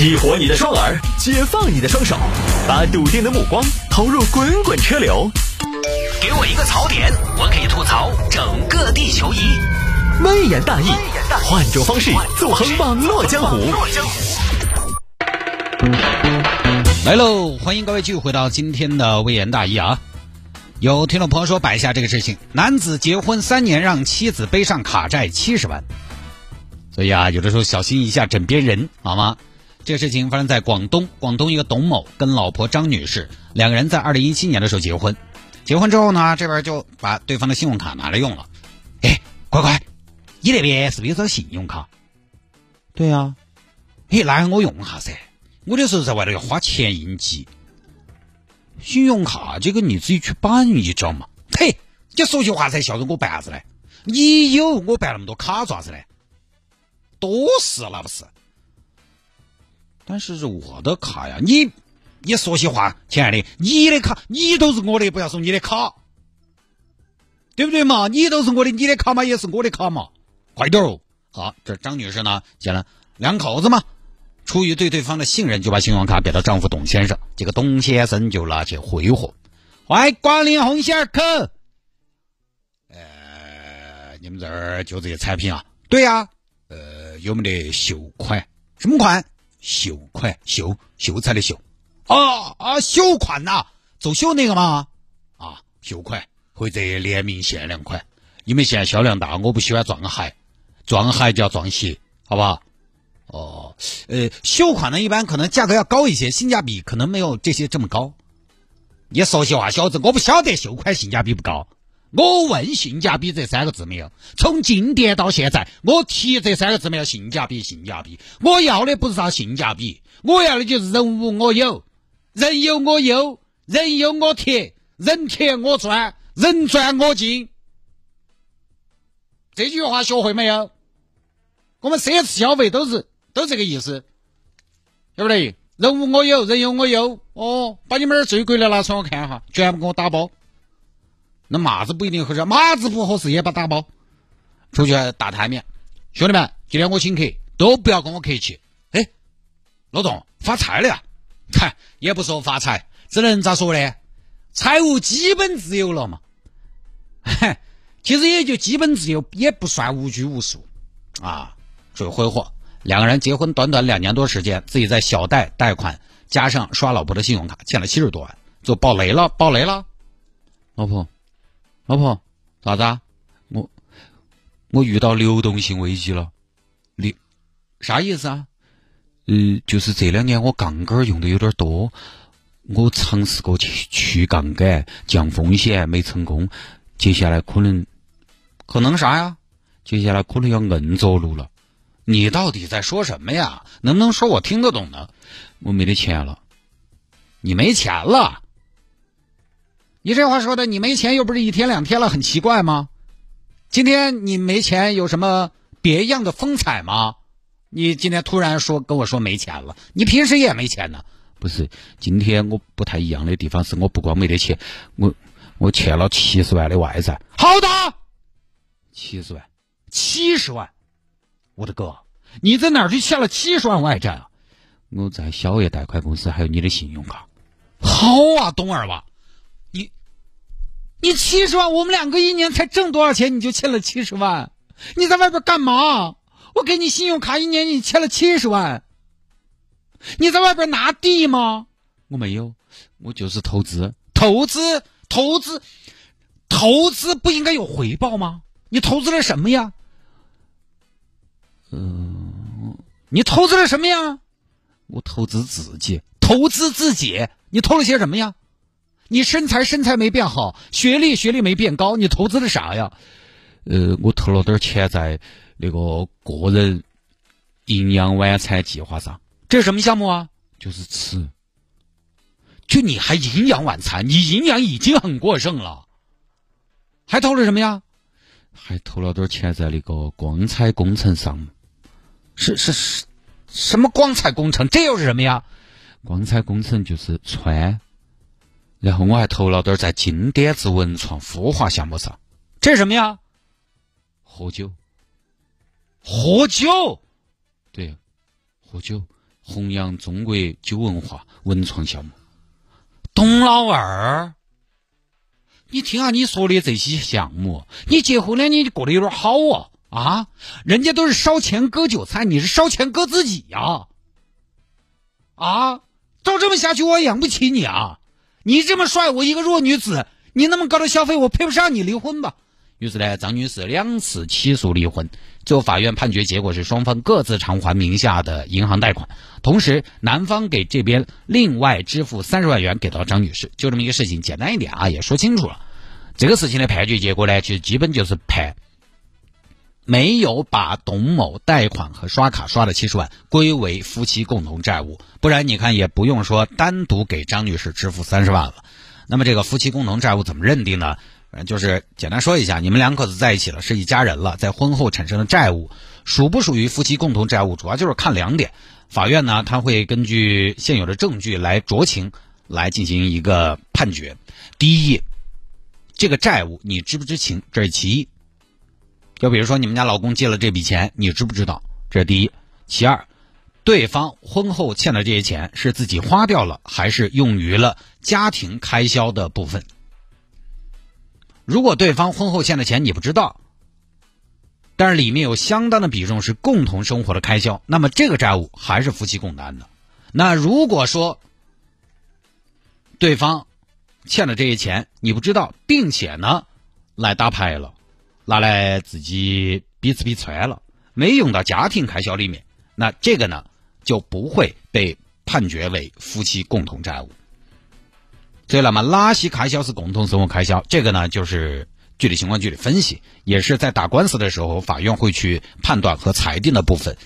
激活你的双耳，解放你的双手，把笃定的目光投入滚滚车流。给我一个槽点，我可以吐槽整个地球仪。微言大义，换种方式纵横网络江湖。来喽，欢迎各位继续回到今天的微言大义啊！有听众朋友说摆下这个事情：男子结婚三年让妻子背上卡债七十万，所以啊，有的时候小心一下枕边人，好吗？这个事情发生在广东，广东一个董某跟老婆张女士两个人在二零一七年的时候结婚，结婚之后呢，这边就把对方的信用卡拿来用了。哎，乖乖，你那边是不是有张信用卡？对呀、嘿，那我用下噻。我的时候在外头要花钱应急，信用卡这个你自己去办一张嘛。嘿，你说句话才晓得我办啥子嘞？你有我办那么多卡做啥子嘞？多事那不是？但是是我的卡呀，你你说些话，亲爱的，你的卡你都是我的，不要说你的卡，对不对嘛？你都是我的，你的卡嘛也是我的卡嘛，快点哦！好，这张女士呢，讲了两口子嘛，出于对对方的信任，就把信用卡给了丈夫董先生。这个董先生就拿去挥霍，欢迎光临红线口。呃，你们这儿就这些产品啊？对呀、呃，有没得秀款？什么款？秀款，秀秀才的秀。啊啊，秀款呐、走秀那个吗？啊，秀款或者联名限量款，因为现在销量大，我不喜欢撞鞋，撞鞋就要撞鞋，好不好？哦，呃，秀款呢，一般可能价格要高一些，性价比可能没有这些这么高。你说些话，小子，我不晓得秀款性价比不高。我问性价比这三个字没有？从进店到现在，我提这三个字没有？性价比，性价比。我要的不是啥性价比，我要的就是人无我有，人有我优，人有我铁，人铁我钻，人钻我进。这句话学会没有？我们奢侈消费都是都这个意思，对不对？人无我有，人有我优。哦，把你们那儿最贵的拿出来我看一下，全部给我打包。那马子不一定合适，马子不合适也把打包。出去打台面，兄弟们，今天我请客，都不要跟我客气。哎，老董发财了呀？嗨，也不说发财，只能咋说呢？财务基本自由了嘛。嗨，其实也就基本自由，也不算无拘无束啊。属于挥霍。两个人结婚短短两年多时间，自己在小贷贷款加上刷老婆的信用卡，欠了七十多万，就爆雷了，爆雷了。老婆，老婆，咋子啊？我我遇到流动性危机了。流啥意思啊？呃，就是这两年我杠杆用的有点多，我尝试过去去杠杆降风险没成功，接下来可能可能啥呀？接下来可能要硬着陆了。你到底在说什么呀？能不能说我听得懂呢？我没得钱了。你没钱了？你这话说的，你没钱又不是一天两天了，很奇怪吗？今天你没钱有什么别样的风采吗？你今天突然说跟我说没钱了，你平时也没钱呢？不是，今天我不太一样的地方是我不光没得钱，我我欠了七十万的外债。好的，七十万，七十万。我的哥，你在哪儿去欠了七十万外债啊？我在小额贷款公司还有你的信用卡。好啊，董二娃，你七十万，我们两个一年才挣多少钱，你就欠了七十万？你在外边干嘛？我给你信用卡一年，你欠了七十万。你在外边拿地吗？我没有，我就是投资，投资，投资，投资不应该有回报吗？你投资了什么呀？嗯你投资了什么呀？我投资自己，投资自己。你投了些什么呀？你身材身材没变好，学历学历没变高，你投资的啥呀？呃，我投了点钱在那个个人营养晚餐计划上。这是什么项目啊？就是吃。就你还营养晚餐，你营养已经很过剩了，还投了什么呀？还投了点钱在那个光彩工程上。是是是，什么光彩工程？这又是什么呀？光彩工程就是穿，然后我还投了点在经典子文创孵化项目上。这是什么呀？喝酒，喝酒，对，喝酒。弘扬中国酒文化文创项目。董老二，你听下你说的这些项目，你结婚了你过得有点好啊啊！人家都是烧钱割韭菜，你是烧钱割自己呀！啊，照这么下去我养不起你啊！你这么帅，我一个弱女子，你那么高的消费，我配不上你，离婚吧。于是呢，张女士两次起诉离婚，最后法院判决结果是双方各自偿还名下的银行贷款，同时男方给这边另外支付三十万元给到张女士，就这么一个事情，简单一点啊，也说清楚了。这个事情的判决结果呢，其实基本就是判没有把董某贷款和刷卡刷的七十万归为夫妻共同债务，不然你看也不用说单独给张女士支付三十万了。那么这个夫妻共同债务怎么认定呢？嗯，就是简单说一下，你们两口子在一起了，是一家人了，在婚后产生的债务属不属于夫妻共同债务，主要就是看两点。法院呢，他会根据现有的证据来酌情来进行一个判决。第一，这个债务你知不知情，这是其一。就比如说你们家老公借了这笔钱，你知不知道？这是第一。其二，对方婚后欠的这些钱是自己花掉了，还是用于了家庭开销的部分？如果对方婚后欠的钱你不知道，但是里面有相当的比重是共同生活的开销，那么这个债务还是夫妻共担的。那如果说对方欠的这些钱你不知道，并且呢来打牌了，拿来自己逼吃逼穿了，没用到家庭开销里面，那这个呢就不会被判决为夫妻共同债务。所以，那么哪些开销是共同生活开销？这个呢，就是具体情况具体分析，也是在打官司的时候，法院会去判断和裁定的部分。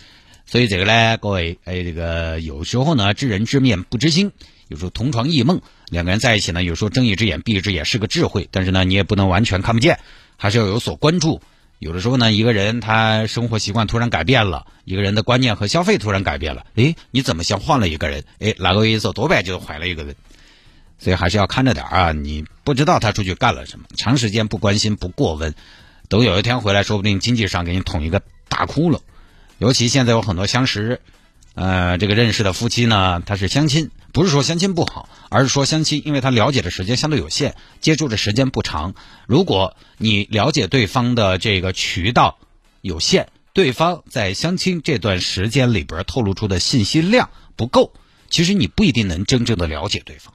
所以，这个呢，各位，哎，这个有时候呢，知人知面不知心，有时候同床异梦，两个人在一起呢，有时候睁一只眼闭一只眼是个智慧，但是呢，你也不能完全看不见，还是要有所关注。有的时候呢，一个人他生活习惯突然改变了，一个人的观念和消费突然改变了，诶，你怎么像换了一个人？诶，那个意思多半就怀了一个人。所以还是要看着点啊！你不知道他出去干了什么，长时间不关心不过问，等有一天回来说不定经济上给你捅一个大窟窿。尤其现在有很多相识，呃，这个认识的夫妻呢，他是相亲，不是说相亲不好，而是说相亲，因为他了解的时间相对有限，接触的时间不长。如果你了解对方的这个渠道有限，对方在相亲这段时间里边透露出的信息量不够，其实你不一定能真正的了解对方。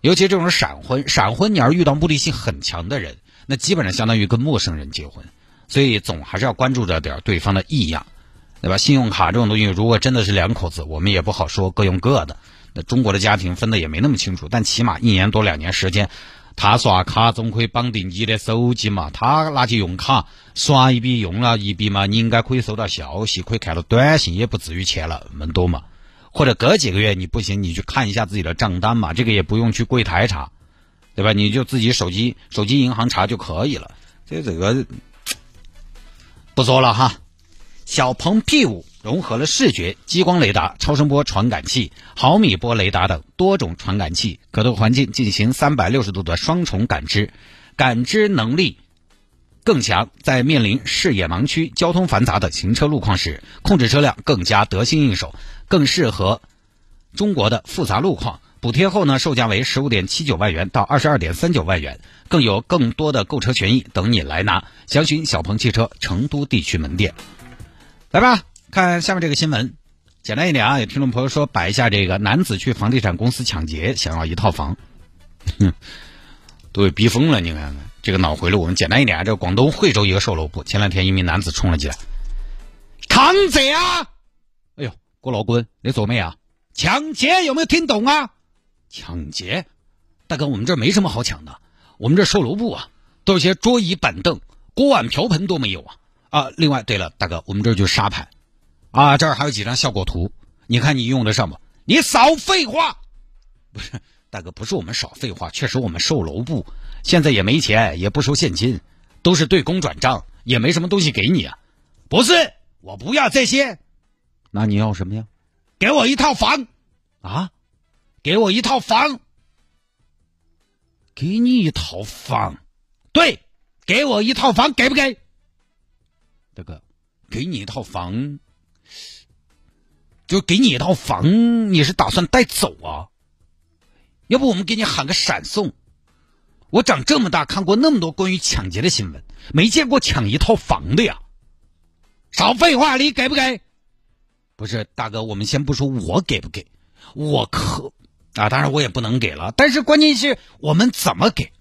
尤其这种闪婚，闪婚你要遇到目的性很强的人，那基本上相当于跟陌生人结婚，所以总还是要关注着点对方的异样，对吧？信用卡这种东西，如果真的是两口子，我们也不好说，各用各的。那中国的家庭分的也没那么清楚，但起码一年多两年时间，他刷卡总可以绑定你的手机嘛，他拿去用卡刷一笔用了一笔嘛，你应该可以收到消息，可以看到短信，也不至于欠了那么多嘛。或者隔几个月你不行，你去看一下自己的账单嘛，这个也不用去柜台查，对吧？你就自己手机手机银行查就可以了。这这个不说了哈。小鹏 P 五融合了视觉、激光雷达、超声波传感器、毫米波雷达等多种传感器，可对环境进行三百六十度的双重感知，感知能力更强。在面临视野盲区、交通繁杂的行车路况时，控制车辆更加得心应手。更适合中国的复杂路况，补贴后呢，售价为十五点七九万元到二十二点三九万元，更有更多的购车权益等你来拿。详询小鹏汽车成都地区门店。来吧，看下面这个新闻，简单一点啊。有听众朋友说摆一下这个男子去房地产公司抢劫，想要一套房，哼，都被逼疯了。你看看这个脑回路，我们简单一点啊。这个广东惠州一个售楼部，前两天一名男子冲了进来，抗贼啊！哎呦郭老棍，你做没啊？抢劫有没有听懂啊？抢劫，大哥，我们这没什么好抢的。我们这售楼部啊，都是些桌椅板凳、锅碗瓢盆都没有啊啊！另外，对了，大哥，我们这就沙盘啊，这儿还有几张效果图，你看你用得上不？你少废话！不是，大哥，不是我们少废话，确实我们售楼部现在也没钱，也不收现金，都是对公转账，也没什么东西给你啊。不是，我不要这些。那你要什么呀？给我一套房，啊，给我一套房，给你一套房，对，给我一套房，给不给？大哥，给你一套房，就给你一套房，你是打算带走啊？要不我们给你喊个闪送？我长这么大看过那么多关于抢劫的新闻，没见过抢一套房的呀！少废话，你给不给？不是大哥，我们先不说我给不给，我可啊，当然我也不能给了。但是关键是我们怎么给？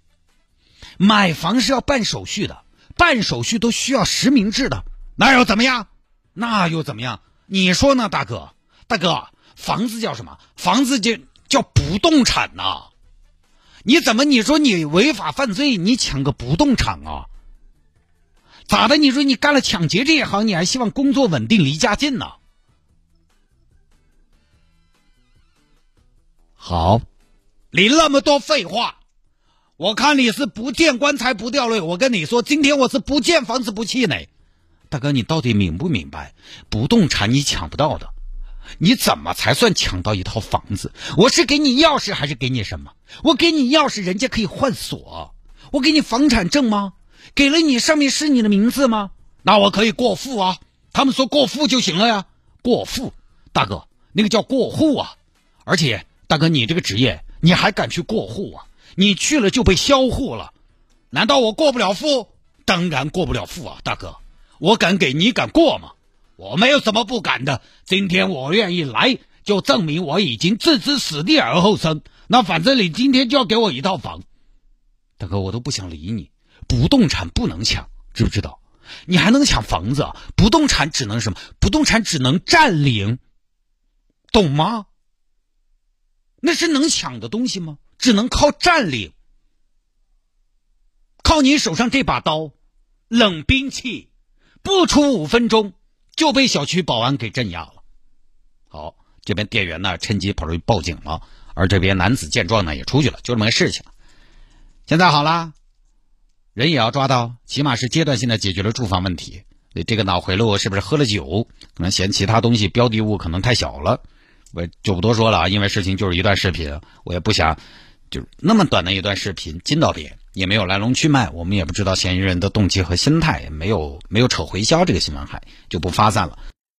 买房是要办手续的，办手续都需要实名制的，那又怎么样？那又怎么样？你说呢，大哥？大哥，房子叫什么？房子就叫不动产呐！你怎么？你说你违法犯罪，你抢个不动产啊？咋的？你说你干了抢劫这一行，你还希望工作稳定、离家近呢？好，你那么多废话，我看你是不见棺材不掉泪。我跟你说，今天我是不见房子不气馁。大哥，你到底明不明白？不动产你抢不到的。你怎么才算抢到一套房子？我是给你钥匙还是给你什么？我给你钥匙，人家可以换锁；我给你房产证吗？给了你，上面是你的名字吗？那我可以过户啊。他们说过户就行了呀。过户，大哥，那个叫过户啊。而且，大哥，你这个职业，你还敢去过户啊？你去了就被销户了。难道我过不了户？当然过不了户啊，大哥。我敢给你敢过吗？我没有什么不敢的。今天我愿意来，就证明我已经置之死地而后生。那反正你今天就要给我一套房，大哥，我都不想理你。不动产不能抢，知不知道？你还能抢房子？不动产只能什么？不动产只能占领，懂吗？那是能抢的东西吗？只能靠占领，靠你手上这把刀，冷兵器，不出五分钟。就被小区保安给镇压了。好，这边店员呢趁机跑出去报警了，而这边男子见状呢也出去了，就这么个事情。现在好了，人也要抓到，起码是阶段性的解决了住房问题。你这个脑回路是不是喝了酒？可能嫌其他东西标的物可能太小了，我就不多说了啊。因为事情就是一段视频，我也不想就那么短的一段视频惊到点。也没有来龙去脉，我们也不知道嫌疑人的动机和心态，也没有没有扯回销这个新闻，还就不发散了。